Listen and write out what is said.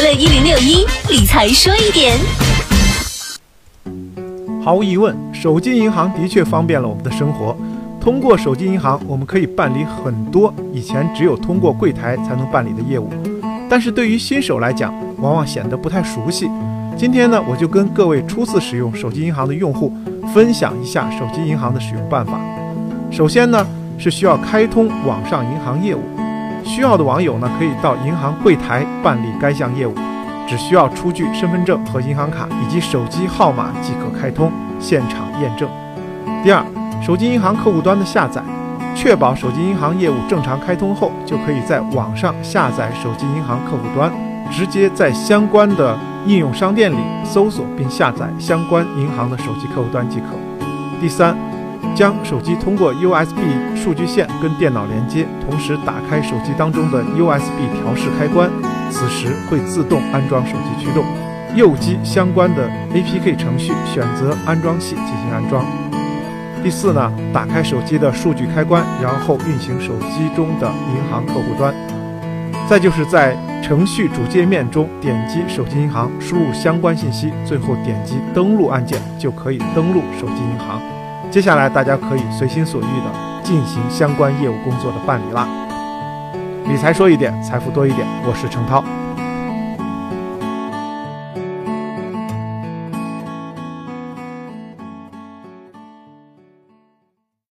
乐一零六一理财说一点。毫无疑问，手机银行的确方便了我们的生活。通过手机银行，我们可以办理很多以前只有通过柜台才能办理的业务。但是对于新手来讲，往往显得不太熟悉。今天呢，我就跟各位初次使用手机银行的用户分享一下手机银行的使用办法。首先呢，是需要开通网上银行业务。需要的网友呢，可以到银行柜台办理该项业务。只需要出具身份证和银行卡以及手机号码即可开通，现场验证。第二，手机银行客户端的下载，确保手机银行业务正常开通后，就可以在网上下载手机银行客户端，直接在相关的应用商店里搜索并下载相关银行的手机客户端即可。第三，将手机通过 USB 数据线跟电脑连接，同时打开手机当中的 USB 调试开关。此时会自动安装手机驱动，右击相关的 APK 程序，选择安装器进行安装。第四呢，打开手机的数据开关，然后运行手机中的银行客户端。再就是在程序主界面中点击手机银行，输入相关信息，最后点击登录按键，就可以登录手机银行。接下来大家可以随心所欲的进行相关业务工作的办理啦。理财说一点，财富多一点。我是程涛。